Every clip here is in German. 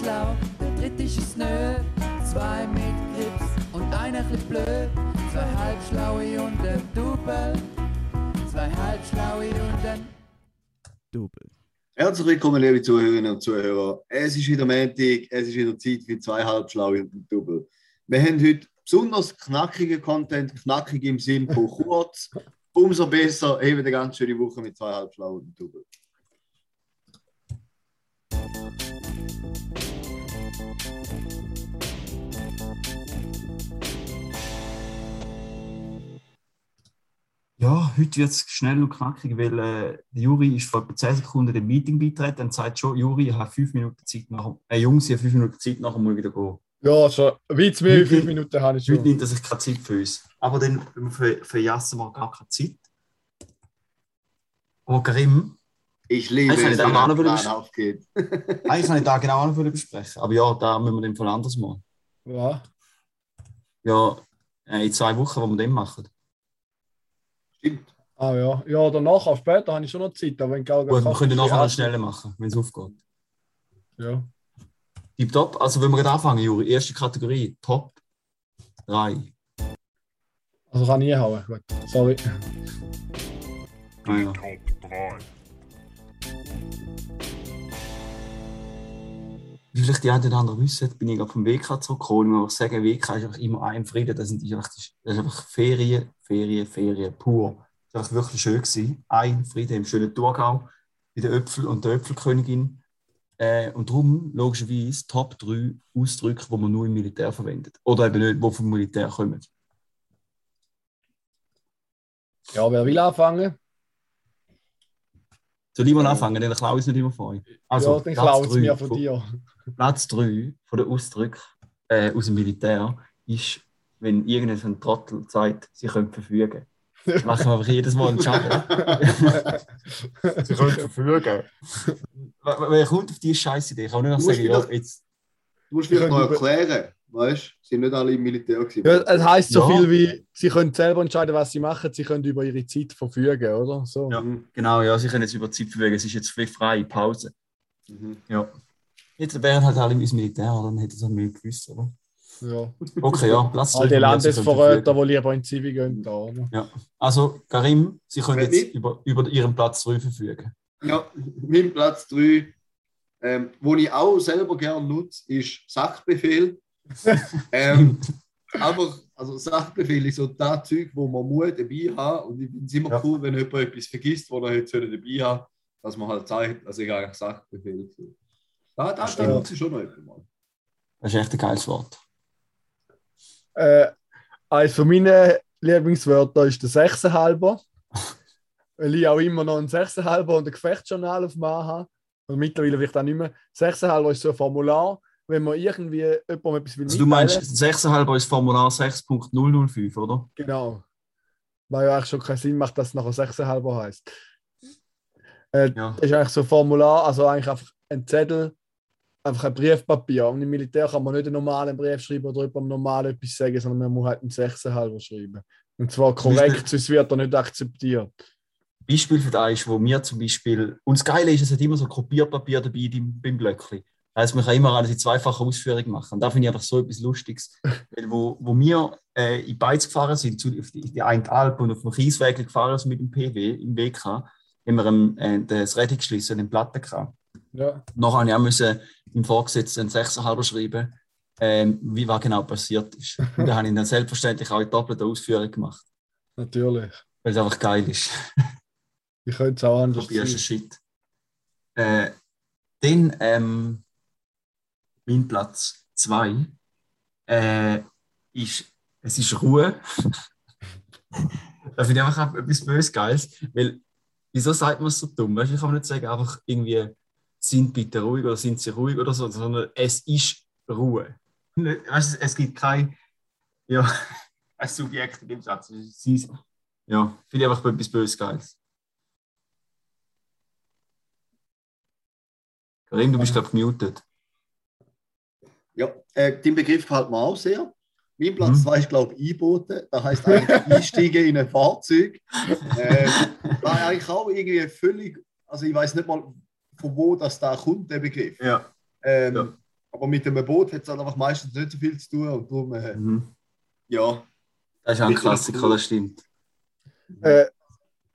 schlau, der dritte ist es nö. Zwei mit Grips und einer bisschen blöd. Zwei halbschlaue und ein Double. Zwei halbschlaue und ein Double. Herzlich willkommen, liebe Zuhörerinnen und Zuhörer. Es ist wieder Montag, es ist wieder Zeit für zwei Halbschlaue und ein Double. Wir haben heute besonders knackigen Content, knackig im Sinn von kurz. Umso besser, eben eine ganz schöne Woche mit zwei Halbschlauen und ein Double. Ja, heute wird es schnell und knackig, weil äh, der Juri ist vor etwa 10 Sekunden dem Meeting beitreten und sagt schon, Juri, ich habe 5 Minuten Zeit nachher, äh, Jungs, ich habe 5 Minuten Zeit, nachher muss ich wieder gehen. Ja, schon. Witz mehr wie fünf Minuten habe ich Heute schon. nimmt er sich keine Zeit für uns. Aber dann ver- verjassen wir gar keine Zeit. Aber Grimm, Ich liebe Ich kann es, nicht wenn noch Plan aufgeht. eigentlich kann ich da genau noch besprechen. Aber ja, da müssen wir den Fall anders machen. Ja. Ja, äh, in zwei Wochen, wo wir den machen. Stimmt. Ah ja. Ja, danach, auch später habe ich schon noch Zeit. Aber wenn Gauga Gut, wir können nachher noch Ja. schneller machen, wenn es aufgeht. Ja. Tipptopp. Also, wenn wir gerade anfangen, Juri, erste Kategorie, Top 3. Also kann ich hauen. Gut. Sorry. Ah, ja. Wie vielleicht die einen oder anderen wissen, bin ich gerade vom WK zurückgekommen. Ich muss sagen, WK ist einfach immer ein Frieden. Das, sind einfach, das ist einfach Ferien, Ferien, Ferien pur. Das war wirklich schön. Gewesen. Ein Frieden im schönen Thurgau, bei der Öpfel und der Öpfelkönigin. Äh, und darum, logischerweise, Top 3 Ausdrücke, die man nur im Militär verwendet. Oder eben nicht, die vom Militär kommen. Ja, wer will anfangen? Soll ich mal anfangen? Dann klaue ich es nicht immer von euch. Also, ja, dann Platz klaut es mir von von- dir. Platz 3 von den Ausdrücken äh, aus dem Militär ist, wenn irgendein so ein Trottel sagt, sie können verfügen. Das machen wir einfach jedes Mal einen Schaden. sie können verfügen. Wer kommt auf diese scheiß Idee? Ich kann nicht noch Du musst sagen, ja, jetzt. Du musst vielleicht noch erklären, weißt du? Sind nicht alle im Militär gewesen. Ja, es heisst so Ja. viel wie, sie können selber entscheiden, was sie machen. Sie können über ihre Zeit verfügen, oder? So. Ja. Genau, ja, sie können jetzt über die Zeit verfügen. Es ist jetzt vielleicht freie Pause. Mhm. Ja. Jetzt wären halt alle ins Militär, oder? dann hätten sie es mehr gewusst, oder? Ja. Okay, ja, Platz All die Landesverräter, die lieber in die Zivi gehen, da, oder? Also, Karim, Sie können Wer jetzt nicht? über, über Ihren Platz 3 verfügen. Ja, mein Platz 3, ähm, wo ich auch selber gerne nutze, ist Sachbefehl. ähm, aber also Sachbefehl ist so das Zeug, wo man muss dabei haben und ich finde es immer Ja. cool, wenn jemand etwas vergisst, was er jetzt dabei haben dass man halt zeigt, dass ich eigentlich Sachbefehl. Da, da, da stimmt. nutze ich schon noch etwas mal. Das ist echt ein geiles Wort. Äh, eines von meinen Lieblingswörter ist der Sechsenhalber. Weil ich auch immer noch einen Sechsenhalber und ein Gefechtsjournal auf dem habe. Und mittlerweile vielleicht auch nicht mehr. Sechsenhalber ist so ein Formular, wenn man irgendwie jemandem etwas will Also du meinst, 6,5 ist Formular 6.005, oder? Genau. Weil ja eigentlich schon keinen Sinn macht, dass es nachher Sechsenhalber heißt. Äh, Ja. Das ist eigentlich so ein Formular, also eigentlich einfach ein Zettel, einfach ein Briefpapier. Und im Militär kann man nicht einen normalen Brief schreiben oder jemandem normal etwas sagen, sondern man muss halt einen Sechsenhalber schreiben. Und zwar korrekt, sonst wird er nicht akzeptiert. Beispiel für das ist, wo wir zum Beispiel, und das Geile ist, es hat immer so Kopierpapier dabei beim, Blöckli. Das heisst, man kann immer alles in zweifacher Ausführung machen. Und da finde ich einfach so etwas Lustiges. Weil wo, wo wir äh, in Beiz gefahren sind, zu, auf die, die eine Alp und auf dem Kiesweg gefahren sind mit dem PW im WK, haben wir ähm, äh, das Rettungsschlüssel in den Platten gehabt. Ja. Nachher musste ich im Vorgesetzten einen Sechserhalber schreiben, ähm, wie was genau passiert ist. Und da habe ich dann selbstverständlich auch in doppelter Ausführung gemacht, Natürlich. weil es einfach geil ist. Ich könnte es auch anders Probierst sein. Shit. Äh, dann ähm, mein Platz 2 äh, ist, es ist Ruhe. da finde ich einfach etwas bös Geiles, weil wieso sagt man es so dumm? Weißt, ich kann nicht sagen, einfach irgendwie sind bitte ruhig oder sind sie ruhig oder so, sondern es ist Ruhe. Nicht- Weißt, es gibt kein, ja, ein Subjekt in dem Satz. Es ist, ja, finde ich einfach etwas bös Geiles. Karim, du bist, glaube ich, gemutet. Ja, äh, den Begriff gefällt mir auch sehr. Mein Platz Mhm. 2 ist, glaube ich, Einbooten. Das heißt eigentlich einsteigen in ein Fahrzeug. Äh, war eigentlich auch irgendwie völlig, also ich weiß nicht mal, von wo das da kommt, der Begriff. Ja. Ähm, Ja. Aber mit dem Boot hat es halt einfach meistens nicht so viel zu tun. Und darum, äh, Mhm. ja. Das ist auch ein Klassiker, das stimmt. Äh,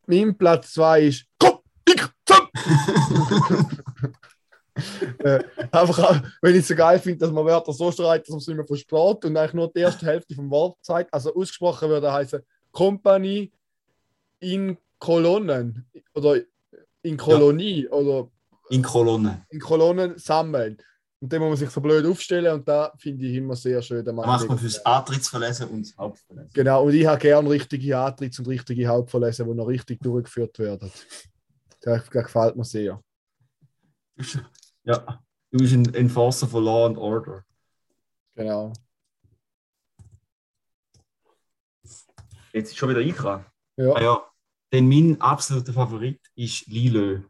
mein Platz 2 ist Komm, ich, zusammen! äh, einfach, auch, wenn ich es so geil finde, dass man Wörter so streitet, dass man es nicht mehr versteht und eigentlich nur die erste Hälfte vom Wort zeigt. Also ausgesprochen würde heißen Company in Kolonnen oder in Kolonie oder In Kolonnen. in Kolonnen sammeln. Und dann muss man sich so blöd aufstellen und da finde ich immer sehr schön. Da macht man fürs Antrittsverlesen und das Hauptverlesen. Genau, und ich habe gerne richtige Antritts- und richtige Hauptverlesen, die noch richtig durchgeführt werden. Das, das gefällt mir sehr. Ja, du bist ein Enforcer von Law and Order. Genau. Jetzt ist schon wieder eingekommen. Ja. Ah ja, denn mein absoluter Favorit ist Lilö.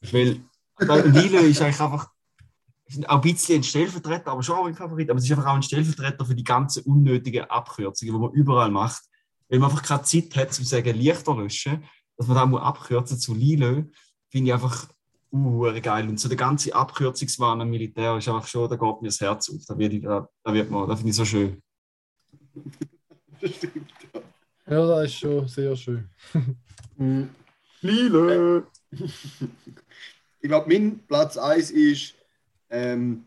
Weil Lilö ist eigentlich einfach ist auch ein bisschen ein Stellvertreter, aber schon auch ein Favorit. Aber es ist einfach auch ein Stellvertreter für die ganzen unnötigen Abkürzungen, die man überall macht. Weil man einfach keine Zeit hat, zu sagen, Lichter löschen, dass man da muss abkürzen zu Lilö, finde ich einfach uh, geil. Und so der ganze Abkürzungswahn am Militär ist einfach schon, da geht mir das Herz auf. Da, wird ich, da, da, wird man, da finde ich so schön. Das stimmt. Ja. ja, das ist schon sehr schön. Lilö! Ich glaube, mein Platz 1 ist ähm,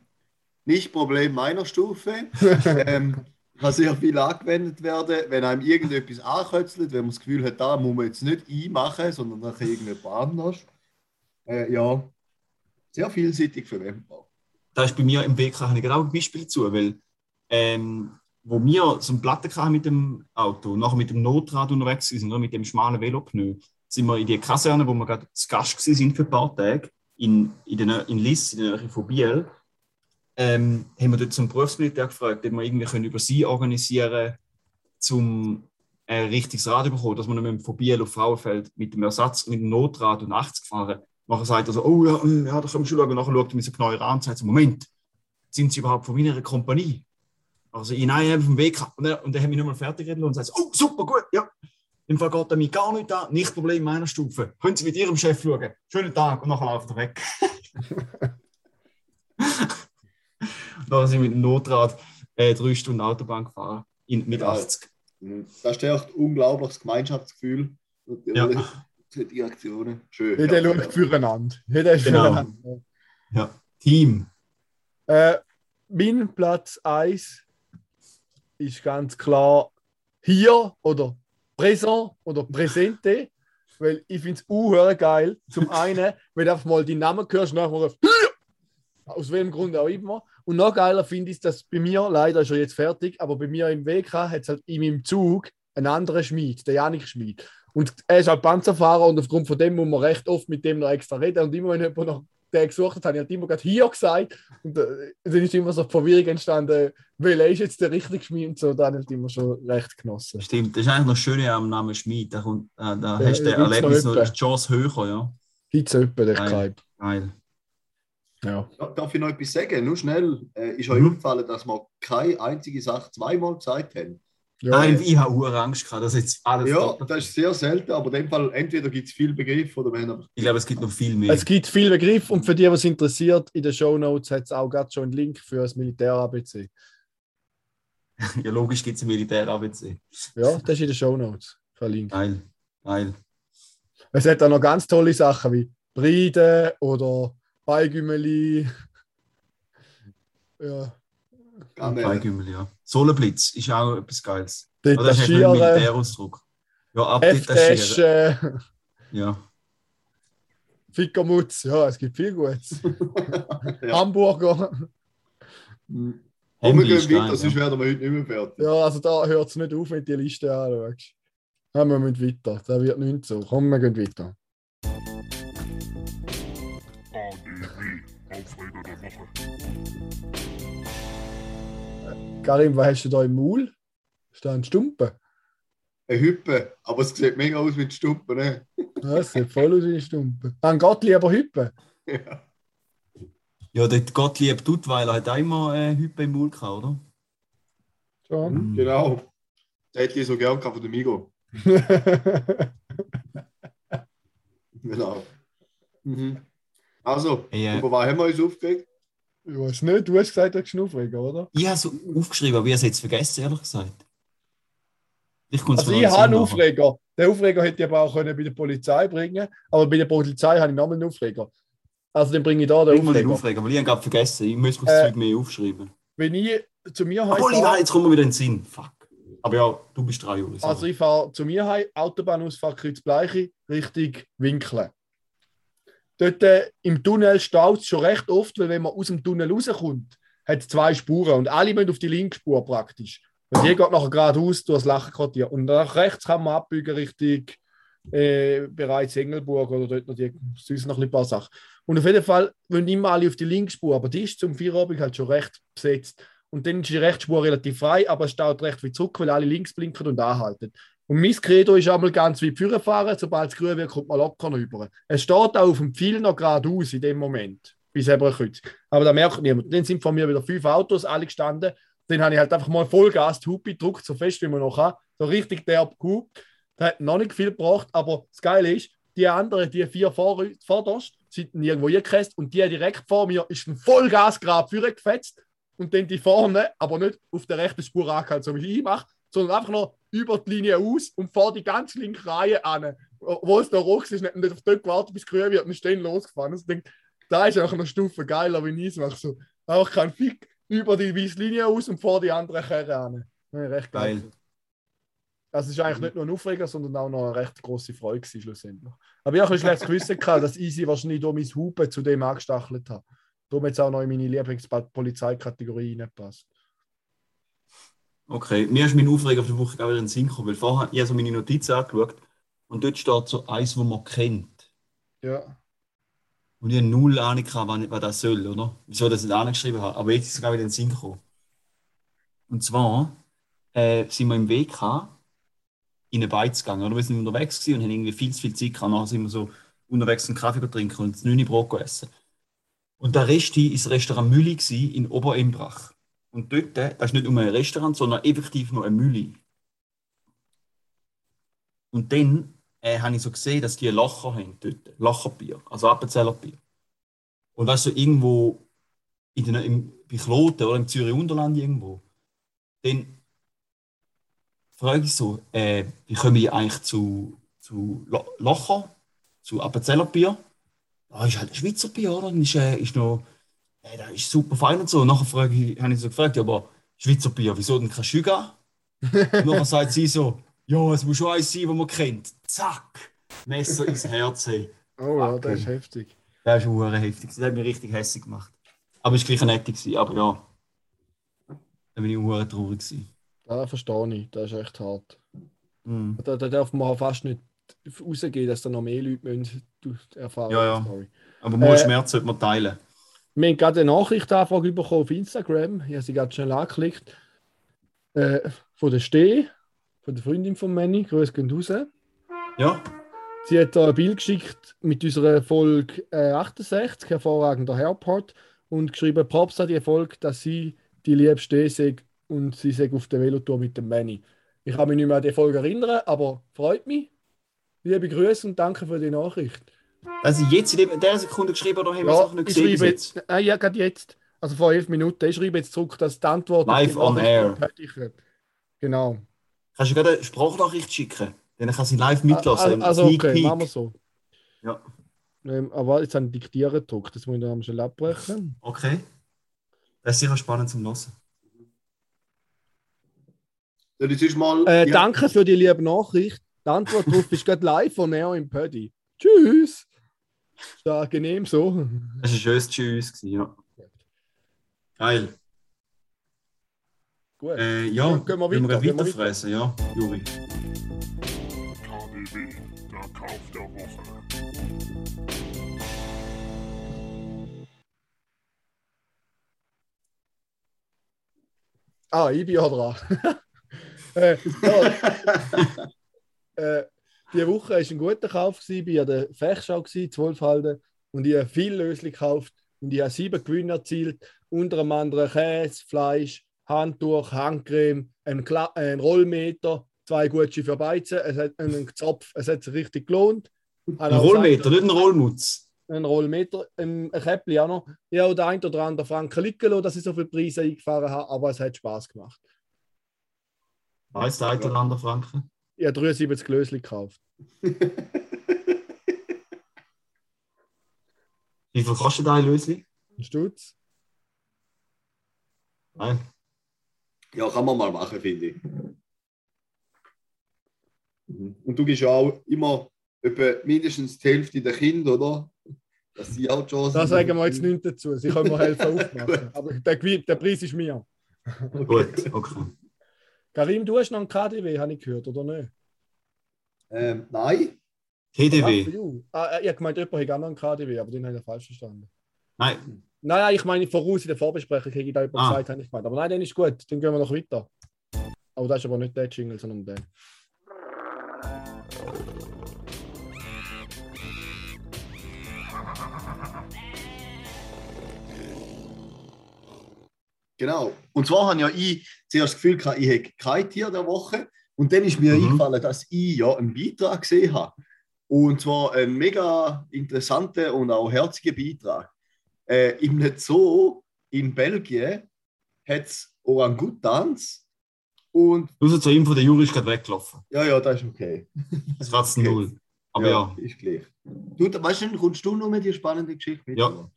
nicht Problem meiner Stufe. ähm, kann sehr viel angewendet werden, wenn einem irgendetwas ankötzelt, wenn man das Gefühl hat, da muss man jetzt nicht einmachen, sondern nachher irgendjemand anders. Äh, ja, sehr vielseitig verwendbar. da ist bei mir im WK habe ich genau ein Beispiel dazu, weil ähm, wo wir so einen Platten hatten mit dem Auto, nachher mit dem Notrad unterwegs sind, oder mit dem schmalen Velopneu, sind wir in die Kaserne, wo wir gerade zu Gast sind für ein paar Tage, in, in, der, Nä- in Liss, in der Nähe von Biel, ähm, haben wir dort zum Berufsmilitär gefragt, ob wir irgendwie können über sie organisieren zum ein richtiges Rad bekommen, dass wir nicht von Biel auf Frauenfeld mit dem Ersatz, mit dem Notrad und 80 fahren. Nachher sagt er so, oh ja, hm, ja da können wir schon schauen. Nachher schaut er mich so genau an und sagt so, Moment, sind Sie überhaupt von meiner Kompanie? Also, ich nein, ich habe vom Weg gehabt. Und und er hat mich nochmal fertig geredet und sagt, so, oh, super, gut, ja. Im Fall geht er mich gar nicht an, nicht Problem meiner Stufe. Können Sie mit Ihrem Chef schauen. Schönen Tag. Und nachher läuft er weg. nachher sind wir mit dem Notrad äh, drei Stunden Autobahn gefahren. In, mit Ja. 80. Mhm. Das stärkt unglaubliches Gemeinschaftsgefühl. Ja. Die Aktionen. Schön. Jeder ja. schaut füreinander. Jeder ist Genau. füreinander. Team. Äh, mein Platz 1 ist ganz klar hier oder Präsent oder Präsente, weil ich finde es geil. Zum einen, wenn du einfach mal die Namen hörst, nachher aus welchem Grund auch immer. Und noch geiler finde ich, dass bei mir, leider ist er jetzt fertig, aber bei mir im WK hat es halt in meinem Zug einen anderen Schmied, der Janik Schmied. Und er ist halt Panzerfahrer und aufgrund von dem muss man recht oft mit dem noch extra reden. Und immer wenn jemand noch den gesucht hat, habe ich halt immer gerade hier gesagt. Und äh, dann ist immer so die Verwirrung entstanden, welcher ist jetzt der richtige Schmied und so. Da habe ich immer schon recht genossen. Stimmt, das ist eigentlich noch schön am Namen Schmid. Da, kommt, äh, da hast du noch Erlebnis noch etwa? die Chance höher, ja. Gibt es jemanden, der Geil. Geil. Ja. Ja, Darf ich noch etwas sagen? Nur schnell. Äh, ist euch Mhm. aufgefallen, dass wir keine einzige Sache zweimal gesagt haben? Ja, Nein, ich habe Angst gehabt, dass jetzt alles Ja, doppelt- das ist sehr selten, aber in dem Fall entweder gibt es viel Begriff oder wir haben aber Ich glaube, es gibt noch viel mehr. Es gibt viele Begriffe und für die, was interessiert, in den Show Notes hat es auch gerade schon einen Link für das Militär-ABC. Ja, logisch gibt es ein Militär-ABC. Ja, das ist in den Show Notes verlinkt. Geil, geil. Es hat auch noch ganz tolle Sachen wie Bride oder Beigümeli. Ja. Beigümmel, ja. Solenblitz ist auch etwas Geiles. Oder das ist ein Detachieren, Militärausdruck. Ja, abdetachieren. F-Tasche, Ja. Fickermutz. Ja, es gibt viel Gutes. Ja. Hamburger. Mhm. Aber wir gehen ist weiter, sonst ja. werden wir heute nicht mehr fertig. Ja, also da hört es nicht auf, wenn du die Liste anschaust. Ja, wir müssen weiter. Da wird nichts so. Komm, wir gehen weiter. Karim, was hast du da im Maul? Ist da ein Stumpen? Eine Hüppe, aber es sieht mega aus wie die Stuppe, ne? Ja, es sieht voll aus wie ein Stumpen. Dann Gott lieber Hüppe. Ja. Ja, der Gottlieb Duttweiler hat auch immer äh, Hüppe im Mund gehabt, oder? Schon. Genau. Das hätte ich so gern gehabt von der Migo. Genau. Mhm. Also, Ey, äh, über was haben wir uns aufgeregt? Ich weiß nicht, du hast gesagt, du hast einen Aufreger, oder? Ich habe so aufgeschrieben, aber ich habe es jetzt vergessen, ehrlich gesagt. Ich Also ich habe einen den Aufreger. Den Aufreger hätte ich aber auch können bei der Polizei bringen aber bei der Polizei habe ich nochmal einen Aufreger. Also den bringe ich da den Ich muss mich Aufreger. aufregen, weil ich habe gerade vergessen. Ich muss das Äh, Zeug mehr aufschreiben. Wenn ich zu mir Obwohl, heim weiß, jetzt kommen wir wieder in den Sinn. Fuck. Aber ja, du bist drei Jahre. Also ich fahre zu mir heim, Autobahnausfahrt Kreuzbleiche, Richtung Winkeln. Dort äh, im Tunnel staut es schon recht oft, weil wenn man aus dem Tunnel rauskommt, hat es zwei Spuren und alle müssen auf die linke Spur praktisch. Und die geht nachher geradeaus durch das Lachenquartier. Und nach rechts kann man abbiegen Richtung äh, bereits Engelburg oder dort noch die, sonst noch ein paar Sachen. Und auf jeden Fall wollen immer alle auf die linke Spur, aber die ist zum Feierabend halt schon recht besetzt. Und dann ist die Rechtsspur relativ frei, aber es staut recht wie zurück, weil alle links blinken und anhalten. Und mein Credo ist einmal ganz wie Führer fahren, sobald es grün wird, kommt man locker rüber. Es steht auch auf dem Pfeil noch geradeaus in dem Moment, bis Eberkreuz. Aber da merkt niemand. Dann sind von mir wieder fünf Autos, alle gestanden. Dann habe ich halt einfach mal Vollgas die Hupe gedrückt, so fest wie man noch kann. So richtig derb gut. Das hat noch nicht viel gebracht, aber das Geile ist, die anderen, die vier vor, vorderst, sind irgendwo eingekäst und die direkt vor mir ist ein Vollgas gerade gefetzt und dann die vorne, aber nicht auf der rechten Spur angehalten, so wie ich mache, sondern einfach noch über die Linie aus und vor die ganz linke Reihe an. Wo es da rot ist, nicht, nicht auf dort gewartet, bis grün wird und ist dann losgefahren. Also ich denke, da ist auch eine Stufe geiler, wie ich es mache. So, einfach kein Fick über die weiße Linie aus und vor die andere Kerne an. Ja, recht geil. Geil. Also es ist eigentlich nicht nur ein Aufreger, sondern auch noch eine recht große Freude gewesen, schlussendlich. Aber ich habe ein schlechtes Gewissen gehabt, dass Easy wahrscheinlich durch mein Hupen zu dem angestachelt hat. Darum jetzt auch noch in meine Lieblingspolizeikategorie reingepasst. Okay, mir ist mein Aufreger auf der Woche auch wieder in den Sinn gekommen, weil vorher, ich habe so meine Notizen angeschaut und dort steht so eins, wo man kennt. Ja. Und ich habe null Ahnung was, was das soll, oder? Wieso ich das nicht angeschrieben habe. Aber jetzt ist es auch wieder in den Sinn gekommen. Und zwar äh, sind wir im Weg gehabt, in eine Beiz gegangen, oder? Wir sind unterwegs gewesen und haben irgendwie viel zu viel Zeit gehabt. Nachher sind wir so unterwegs einen Kaffee trinken und das 9 Brot essen. Und der Rest war das Restaurant Mülli in Oberimbrach. Und dort, äh, das ist nicht nur ein Restaurant, sondern effektiv nur ein Mülli. Und dann äh, habe ich so gesehen, dass die Lacher haben dort. Lacherbier, also Appenzeller Bier. Und weißt du, irgendwo in den, im, bei Kloten oder im Zürich Unterland irgendwo, dann frage ich so, äh, wie komme ich eigentlich zu, zu Lacher, zu Appenzeller Bier? Ah, ist halt ein Schweizer Bier, oder? Ist, äh, ist noch, äh, das ist super fein und so. Und nachher frage ich, habe ich so gefragt, ja, aber Schweizer Bier, wieso denn kein Schüga? Und nachher sagt sie so, ja, es muss schon eins sein, das man kennt. Zack! Messer ins Herz. Hey. Oh ja, das ist heftig. Das ist hure heftig. Das hat mich richtig hässlich gemacht. Aber es war gleich nett, gewesen, aber ja. Da bin ich hure traurig. Gewesen. Das verstehe ich, das ist echt hart. Mhm. Da, da darf man fast nicht rausgehen, dass da noch mehr Leute müssen Erfahrung. Ja, ja. Story. Aber Äh, Schmerz sollte man teilen. Wir haben gerade eine Nachrichtanfrage bekommen auf Instagram. Ich habe sie gerade schnell angeklickt. Äh, von der Steh, von der Freundin von Manny. Grüß gehen raus. Ja? Sie hat da ein Bild geschickt mit unserer Folge äh, 68, hervorragender Airport, und geschrieben, Props an die Folge, dass sie die liebste sei und sie sei auf der Velotour mit dem Manny. Ich kann mich nicht mehr an die Folge erinnern, aber freut mich. Liebe Grüße und danke für die Nachricht. Ich jetzt in der Sekunde geschrieben oder haben wir es auch nicht ich gesehen bis schreibe jetzt. jetzt, äh, ja, gerade jetzt, also vor elf Minuten, ich schreibe jetzt zurück, dass die Antwort Live on air. ich, Genau. Kannst du gerade eine Sprachnachricht schicken? Dann kann sie live mitlassen. Also, im also Sneak okay, Peek. machen wir so. Ja. Ähm, aber jetzt habe ich Diktieren gedruckt, das muss ich dann schnell abbrechen. Okay. Das ist sicher spannend zum. Soll ich sonst mal. Äh, Ja. Danke für die liebe Nachricht. Die Antwort darauf ist gerade live von Neo im Pödi. Tschüss. Das angenehm so? Das war ein schönes Tschüss. gewesen, Ja. Geil. Gut. Äh, ja, Ja, gehen wir weiter, gehen wir weiterfressen, ja, Juri. KDW, der Kauf der Woche. Ah, ich bin ja dran. äh, ja, äh, die Woche war ein guter Kauf. gewesen. Ich war an der Fechschau, gewesen, 12 Halden, und ich habe viel Lösli gekauft und ich habe sieben Gewinne erzielt. Unter anderem Käse, Fleisch, Handtuch, Handcreme, ein, ein Rollmeter, zwei Gucci für Beizen, es hat einen Zopf. Es hat sich richtig gelohnt. Ein Rollmeter, nicht ein Rollmutz. ein Rollmeter, ein, Käppli auch noch. Ja, oder ein oder andere Franken liegen dass ich so viele Preise eingefahren habe, aber es hat Spaß gemacht. Weißt du, ein oder andere Franken? Ich habe 73 Glösli gekauft. Wie viel kostet ein Lösli? Ein Stutz. Nein. Ja, kann man mal machen, finde ich. Mhm. Und du gibst ja auch immer etwa mindestens die Hälfte der Kinder, oder? Dass sie auch die Chance Da sagen wir jetzt nichts dazu. Sie können mir helfen aufmachen. Aber der, der Preis ist mir. Gut, okay. Karim, du hast noch einen KDW, habe ich gehört, oder nicht? Ähm, nein. TDW. Ah, äh, ich habe gemeint, jemand hat auch noch einen KDW, aber den habe ich falsch verstanden. Nein, Nein, nein, ich meine, voraus in der Vorbesprechung hätte ich da jemand Ah. gesagt, habe ich gemeint. Aber nein, dann ist gut, dann gehen wir noch weiter. Aber das ist aber nicht der Jingle, sondern der. Genau. Und zwar habe ja ich zuerst das Gefühl, gehabt, ich hätte kein Tier der Woche. Und dann ist mir Mhm. eingefallen, dass ich ja einen Beitrag gesehen habe. Und zwar einen mega interessanten und auch herzigen Beitrag. Äh, Im Zoo in Belgien hat es Orangutans. Und nur zur Info, der Juri ist gerade weggelaufen. ja, ja, das ist okay. Das kratzt Okay. null. Aber ja, Ist gleich. Du, weißt du, kommst du noch mit die spannende Geschichte mit? Ja.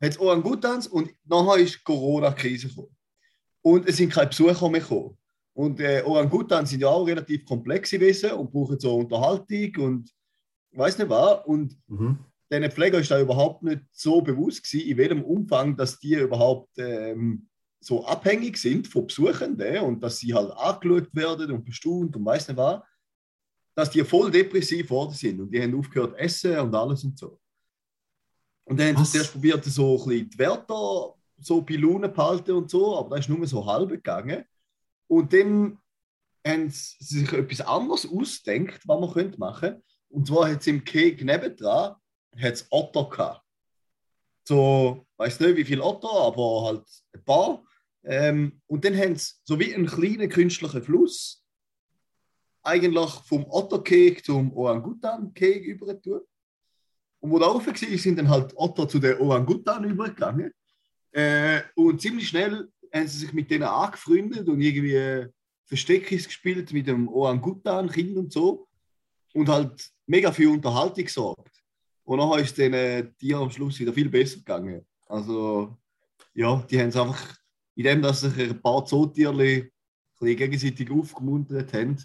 Hat es Orangutans und nachher ist die Corona-Krise gekommen. Und es sind keine Besucher mehr gekommen. Und äh, Orangutans sind ja auch relativ komplex gewesen und brauchen so Unterhaltung und weiß nicht was. Und mhm. diesen Pfleger ist da überhaupt nicht so bewusst gewesen, in welchem Umfang, dass die überhaupt ähm, so abhängig sind von Besuchenden und dass sie halt angeschaut werden und bestaunt und weiß nicht was, dass die voll depressiv worden sind und die haben aufgehört zu essen und alles und so. Und dann haben sie zuerst probiert, so ein bisschen die Wärter so bei Laune behalten und so, aber das ist nur so halb gegangen. Und dann haben sie sich etwas anderes ausgedacht, was man könnte machen könnte. Und zwar hat es im Keg nebendran hat's Otter gehabt. So, weiß nicht wie viele Otter, aber halt ein paar. Ähm, und dann haben sie so wie einen kleinen künstlichen Fluss eigentlich vom Otterkeg zum Orangutan-Keg übergetan. Und wo da rauf war, sind dann halt Otter zu den Orangutan übergegangen. Äh, und ziemlich schnell haben sie sich mit denen angefreundet und irgendwie Versteckis gespielt mit dem Orangutan-Kind und so. Und halt mega viel Unterhaltung gesorgt. Und nachher ist den äh, Tieren am Schluss wieder viel besser gegangen. Also, ja, die haben es einfach, indem dass sich ein paar Zootierchen gegenseitig aufgemuntert haben,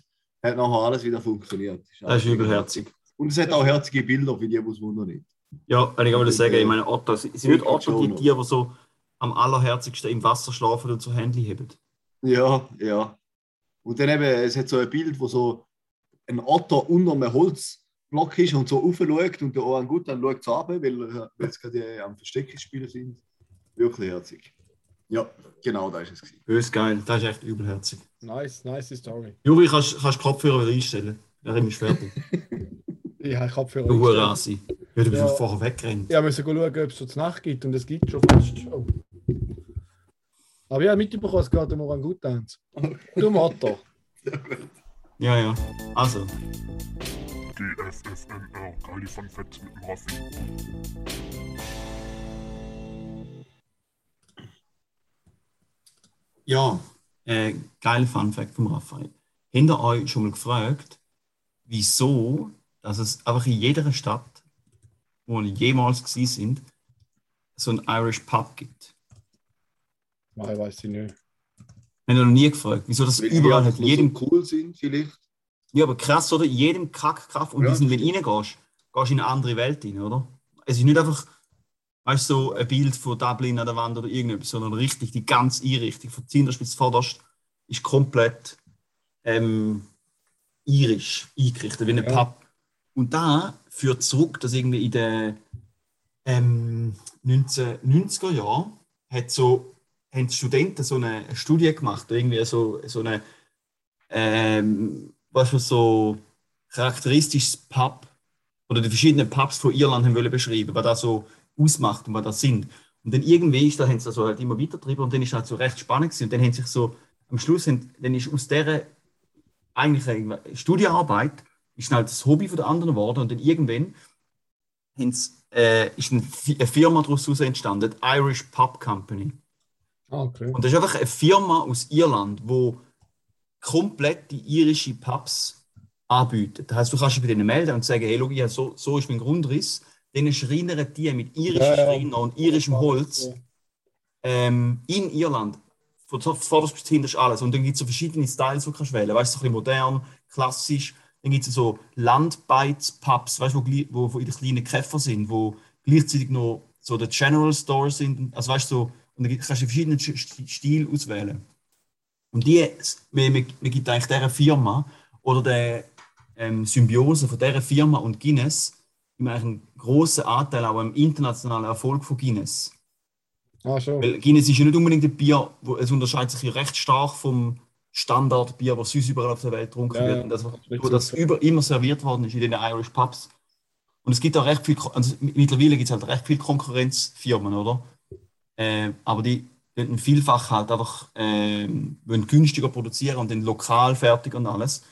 hat nachher alles wieder funktioniert. das ist übelherzig. Und es hat auch herzige Bilder, für die, die es wundern nicht. Ja, wenn ich aber das sagen, ich meine, Otter, sind nicht Ich Otter die. Tiere, die so am allerherzigsten im Wasser schlafen und so Handy haben? Ja, ja. Und dann eben, es hat so ein Bild, wo so ein Otter unter einem Holzblock ist und so aufschaut und der Orangutan schaut so runter, weil, weil sie gerade am Verstecken spielen sind. Wirklich herzig. Ja, genau, da ist es. Gewesen. Bös geil, das ist echt übelherzig. Nice, nice Story. Juri, kannst kannst du Kopfhörer wieder einstellen? Ja, ich ist fertig. Ich habe Kopfhörer. Du eingestellt. Hurasi. Ja, du bist Ja. vorher weggerannt. Ich musste schauen, ob es so zur Nacht gibt und es gibt schon fast. Oh. Aber ja, mitbekommen, es geht um Orangutans. Du Motor. Ja, ja. Also, GFFNR, geile Fun Facts mit dem Raffi. ja, äh, geiler Fun Fact vom Raphael. Ihr euch schon mal gefragt, wieso, dass es einfach in jeder Stadt, wo ihr jemals gewesen sind, so einen Irish Pub gibt? Nein, weiß ich nicht. Habt ihr noch nie gefragt, wieso das Weil überall hat? Jedem, so cool sind, vielleicht. ja, aber krass, oder? In jedem Kackkraft und Ja. diesen, wenn du reingehst, gehst du in eine andere Welt rein, oder? Es ist nicht einfach, weißt du, so ein Bild von Dublin an der Wand oder irgendetwas, sondern richtig die ganze Einrichtung von Zinderspitz vorderst ist komplett ähm, irisch eingerichtet, wie ein Ja. Pub. Und da führt zurück, dass irgendwie in den ähm, 1990er Jahren hat so, haben Studenten so eine Studie gemacht, irgendwie so, so eine ähm, was für so charakteristisches Pub oder die verschiedenen Pubs von Irland haben wollen beschreiben, was das so ausmacht und was das sind. Und dann irgendwie ist da, haben sie das halt immer weiter drüber und dann ist das halt so recht spannend gewesen. Und dann haben sich so, am Schluss, haben, dann ist aus dieser eigentlich eine Studienarbeit, ist halt das Hobby von der anderen geworden und dann irgendwann äh, ist eine Firma daraus entstanden, die Irish Pub Company. Ah, okay. Und das ist einfach eine Firma aus Irland, wo komplett die irische Pubs anbietet. Das heißt, du kannst dich bei denen melden und sagen, hey, ja, so, so ist mein Grundriss. Dann schreinern die mit irischen Ja, ja. Schreiner und irischem Holz ähm, in Irland. Von vorderst bis hinterst alles. Und dann gibt es so verschiedene Styles, die du kannst wählen Weißt du, so ein bisschen modern, klassisch. Dann gibt es so Landbeiz-Pubs, weißt du, wo, wo, wo in den kleinen Käfer sind, wo gleichzeitig noch so der General Store sind. Also weißt du, so, und dann kannst du verschiedene Sch- Sch- Stile auswählen. Und die, man, man, man gibt eigentlich dieser Firma oder der ähm, Symbiose von dieser Firma und Guinness immer einen grossen Anteil auch am internationalen Erfolg von Guinness. Ah, schon. Weil Guinness ist ja nicht unbedingt ein Bier, wo, es unterscheidet sich ja recht stark vom Standardbier, was sonst überall auf der Welt getrunken Ja, wird. Und das, wo das über, immer serviert worden ist in den Irish Pubs. Und es gibt auch recht viel, also mittlerweile gibt es halt recht viele Konkurrenzfirmen, oder? Äh, aber die die vielfach halt einfach äh, günstiger produzieren und dann lokal fertig und alles.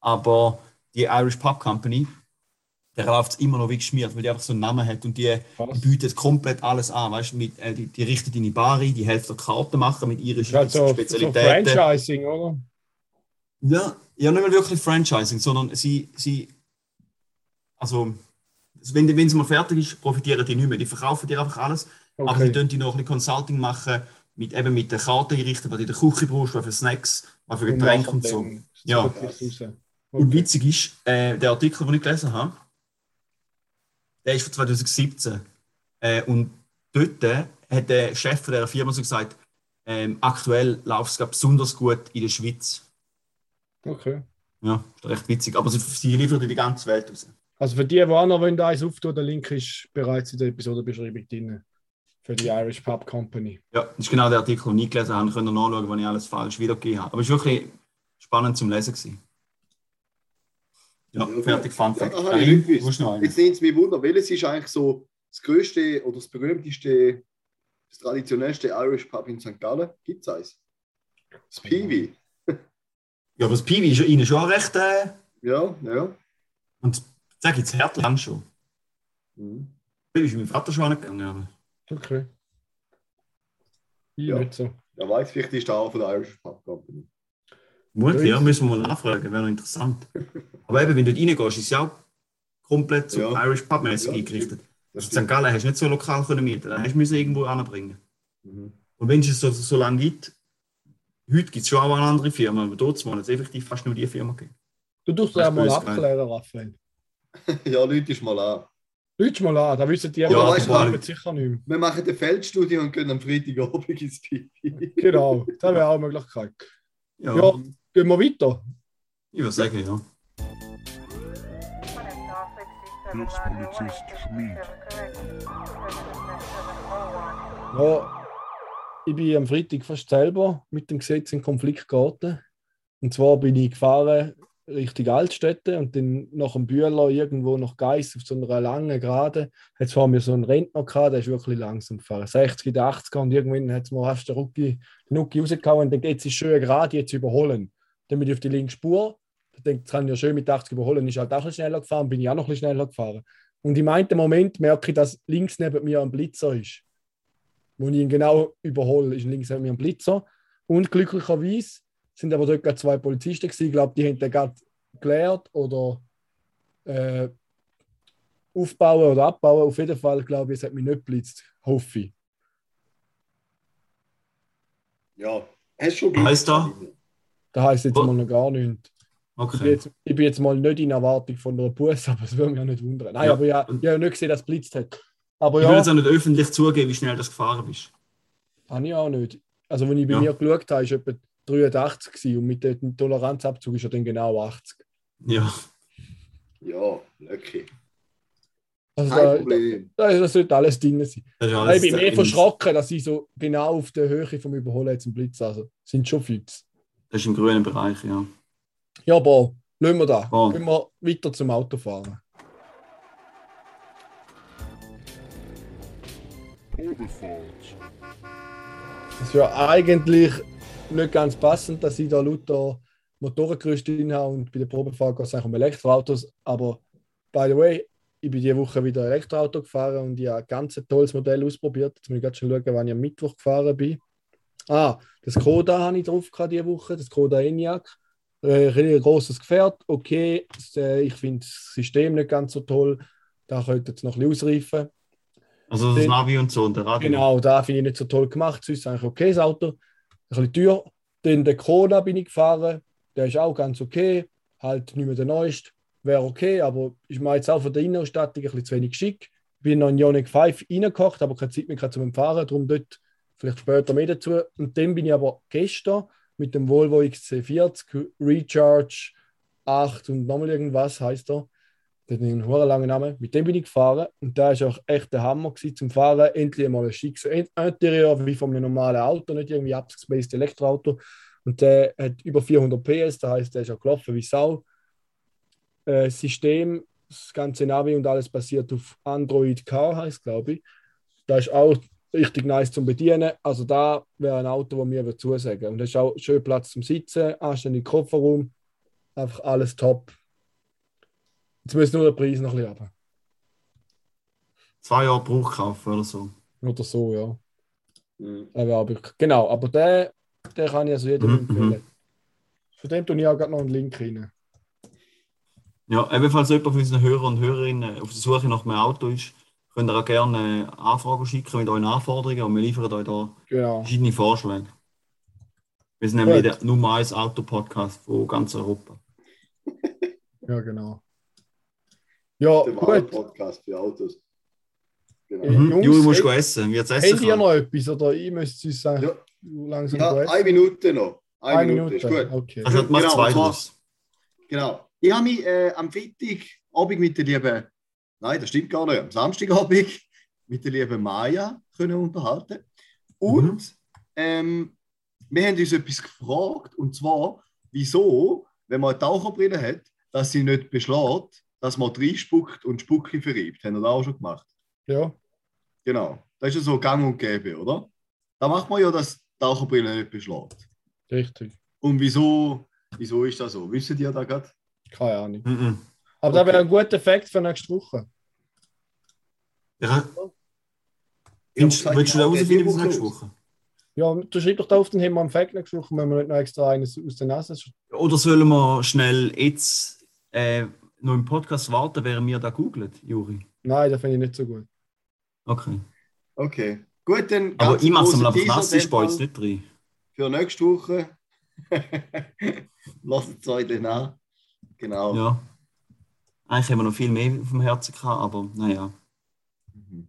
Aber die Irish Pub Company, der läuft immer noch wie geschmiert, weil die einfach so einen Namen hat und die, die Krass. bietet komplett alles an. Weißt, du, mit, äh, die, die richtet in die Bar ein, die hilft der Karte machen mit irischen Ist halt so, so Spezialitäten. Franchising, oder? Ja, ja, nicht mal wirklich Franchising, sondern sie, sie also, wenn, die- wenn es mal fertig ist, profitieren die nicht mehr. Die verkaufen dir einfach alles, aber sie Okay. tun die noch ein bisschen Consulting machen, mit, eben mit der Karte einrichten, was du in der Küche brauchst, was für Snacks, was für Getränke und so. Ja. Ja. Und witzig ist, äh, der Artikel, den ich gelesen habe, der ist von 2017. Äh, und dort hat der Chef von dieser Firma so gesagt, ähm, aktuell läuft es besonders gut in der Schweiz. Okay. Ja, ist recht witzig. Aber sie, sie liefern in die ganze Welt raus. Also für die, die auch noch wollen, eins auftun, der Link ist bereits in der Episodenbeschreibung drin. Für die Irish Pub Company. Ja, das ist genau der Artikel, den ich gelesen habe. Könnt ihr nachschauen, wenn ich alles falsch wiedergegeben habe. Aber es war wirklich spannend zum Lesen. Gewesen. Ja, Ja, fertig, Fun Fact. Ja, einen? Jetzt nimmt es mich Wunder, welches ist eigentlich so das größte oder das berühmteste, das traditionellste Irish Pub in St. Gallen? Gibt es eins? Das Peewee. Ja, aber das Piwi ist ja ihnen schon recht... Äh, Ja, ja. und sag jetzt hart lang schon. Mhm. Da ist mein Vater schon angegangen. Aber Okay. Ich Ja. nicht so. Ja, weiß vielleicht ist der auch von der Irish Pub Company. Mutig, ja, müssen wir mal nachfragen, wäre noch interessant. Aber eben, wenn du dort reingehst, ist es ja auch komplett so Ja. Irish Pub-mäßig Ja, eingerichtet. Das In St. Gallen hast du nicht so lokal können mieten, da hast du irgendwo anbringen. Mhm. Und wenn es so, so lange gibt, heute gibt es schon auch eine andere Firma, aber dort hat es effektiv fast nur die Firma gegeben. Du tust Das ja mal abklären, Raphael. Ja, Leute, ist mal an. Deutsch mal an, da wissen die, Ja, die weißt machen sicher nicht mehr. Wir machen eine Feldstudie und gehen am Freitagabend ins Peewee. Genau, das wäre auch eine Möglichkeit. Ja, Ja, gehen wir weiter. ich würde sagen, ja. Schmid. Ja, ich bin am Freitag fast selber mit dem Gesetz in Konflikt geraten. Und zwar bin ich gefahren Richtung Altstädte und dann nach dem Bühler irgendwo nach Geiss auf so einer langen Gerade es vor mir so einen Rentner gehabt, der ist wirklich langsam gefahren. 60, in den 80er und irgendwann hat es mir fast den Rucki, den Rucki rausgehauen und dann geht es schön gerade jetzt überholen. Dann bin ich auf die linke Spur. Ich denke, jetzt kann ich ja schön mit 80 überholen, ist halt auch ein bisschen schneller gefahren, bin ich auch noch ein bisschen schneller gefahren. Und im einen Moment merke ich, dass links neben mir ein Blitzer ist wo ich ihn genau überhole, ist links neben mir ein Blitzer. Und glücklicherweise sind aber dort gerade zwei Polizisten gewesen. Ich glaube, die haben den gerade geklärt oder äh, aufbauen oder abbauen. Auf jeden Fall glaube ich, es hat mich nicht geblitzt. Hoffe ich. Ja, hast du schon Was heisst da? Das heisst jetzt Oh. mal noch gar nichts. Ich bin, Okay. jetzt, ich bin jetzt mal nicht in Erwartung von einer Busse, aber es würde mich auch nicht wundern. Nein, Ja. aber ja, ich habe nicht gesehen, dass es blitzt hat. Aber Ich will ja, jetzt auch nicht öffentlich zugeben, wie schnell du gefahren bist. habe ich auch nicht. Also, wenn ich bei Ja. mir geschaut habe, war etwa 83 gewesen und mit dem Toleranzabzug ist er dann genau 80. Ja, Ja, lucky. Also, Kein da, Problem. da, das sollte alles drin sein. das alles ich bin mehr verschrocken, dass ich so genau auf der Höhe vom Überholen jetzt einen Blitz also sind schon fix. Das ist im grünen Bereich, ja. Ja, aber lassen wir da. Oh. Gehen wir weiter zum Autofahren. Probefahrt. Es ist ja eigentlich nicht ganz passend, dass ich da lauter Motorengerüste drin habe und bei der Probefahrt geht es eigentlich um Elektroautos. Aber by the way, ich bin diese Woche wieder Elektroauto gefahren und ich habe ein ganz tolles Modell ausprobiert. Jetzt muss ich gerade schon schauen, wann ich am Mittwoch gefahren bin. Ah, das Skoda habe ich drauf gehabt diese Woche, das Skoda Enyaq. Äh, ein großes Gefährt, okay. Äh, ich finde das System nicht ganz so toll. Da könnte jetzt noch ein bisschen ausreifen. Also das Navi und so und der Radio. Genau, da finde ich nicht so toll gemacht. Sonst eigentlich okay, das Auto. Ein bisschen teuer. Dann den Kona bin ich gefahren. Der ist auch ganz okay. Halt nicht mehr der neueste. Wäre okay, aber ist mir jetzt auch von der Innenausstattung ein bisschen zu wenig schick. Bin noch in Ioniq 5 reingekocht, aber keine Zeit mehr zum Fahren. Darum dort vielleicht später mehr dazu. Und dann bin ich aber gestern mit dem Volvo XC40 Recharge 8 und nochmal irgendwas heißt er. Der hat einen hohen langen Namen. Mit dem bin ich gefahren und da ist auch echt der Hammer gewesen, zum Fahren. Endlich mal ein schickes Interieur wie von einem normalen Auto, nicht irgendwie abgespaced Elektroauto. Und der hat über 400 PS, das heißt, der ist auch gelaufen wie Sau. Äh, System, das ganze Navi und alles basiert auf Android Car, heißt glaube ich. Da ist auch richtig nice zum Bedienen. Also da wäre ein Auto, das mir würde zusagen. Und da ist auch schön Platz zum Sitzen, anständig Kofferraum, einfach alles top. Jetzt müssen nur der Preis noch ein bisschen runter. Zwei Jahre Bruch kaufen oder so. Oder so, ja. Mhm. Aber, aber, genau, aber der, der kann ich also jedem Mhm, empfehlen. Von dem tue ich auch gerade noch einen Link rein. Ja, ebenfalls jemand von unseren Hörern und Hörerinnen auf der Suche nach einem Auto ist, könnt ihr auch gerne Anfragen schicken mit euren Anforderungen und wir liefern euch da Genau. verschiedene Vorschläge. Wir sind nämlich Gut. der Nummer 1 Auto-Podcast von ganz Europa. Ja, genau. Ja, Der gut. Podcast für Autos. Genau. Mhm. Mhm. Jungs, Juri, musst hey- du essen. Wird's essen Habt ihr noch etwas? Oder ich müsste es sagen, Ja. langsam Ja, essen? eine Minute noch. Eine, Eine Minute, ist gut. Okay. Kannst du mach Genau, zwei. Genau. Ich habe mich äh, am Freitagabend mit der lieben, nein, das stimmt gar nicht, am Samstagabend mit der lieben Maya können unterhalten. Und ähm, wir haben uns etwas gefragt, und zwar, wieso, wenn man eine Taucherbrille hat, dass sie nicht beschlägt, dass man reinspuckt und Spucki verriebt. Haben wir das auch schon gemacht? Ja, Genau. Das ist ja so gang und gäbe, oder? Da macht man ja, dass die Taucherbrille nicht beschlägt. richtig. Und wieso, wieso ist das so? Wissen ihr da gerade? Keine Ahnung. Mhm. Aber das Okay. wäre ein guter Effekt für nächste Woche. Ja, gesagt, willst du da rausfinden bis nächste. Woche? Ja, du schreib doch da auf, haben wir am Effekt nächste Woche, wenn wir nicht noch extra eines aus der Nase Oder sollen wir schnell jetzt äh, noch im Podcast warten, während wir da googelt, Juri? Nein, das finde ich nicht so gut. Okay. Okay. Gut, dann. Aber ich mache es Teaser nass, ich jetzt nicht rein. Für nächste Woche. Lasst es euch dann an. Genau. Ja. Eigentlich haben wir noch viel mehr auf dem Herzen gehabt, aber naja. Mhm.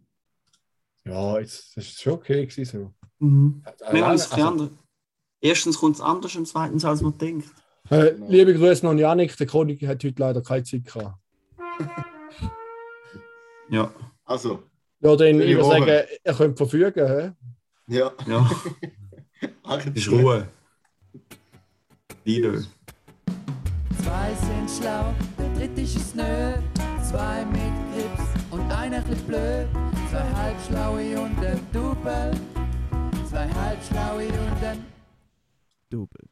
Ja, das ist schon okay gewesen. So. Mhm. Äh, Wir haben es also, Erstens kommt es anders und zweitens, als man denkt. äh, liebe Grüße noch an Janik, der Konig hat heute leider keine Zeit gehabt. Ja, Also, Ja, dann ich würde sagen, er könnte verfügen. Hä? ja. ja, ist. Ruhe. Liebe. Zwei sind schlau, der dritte ist nö. Zwei mit Grips und einer chli blöd. Zwei halbschlaue und ein Double. Zwei halbschlaue und ein Double.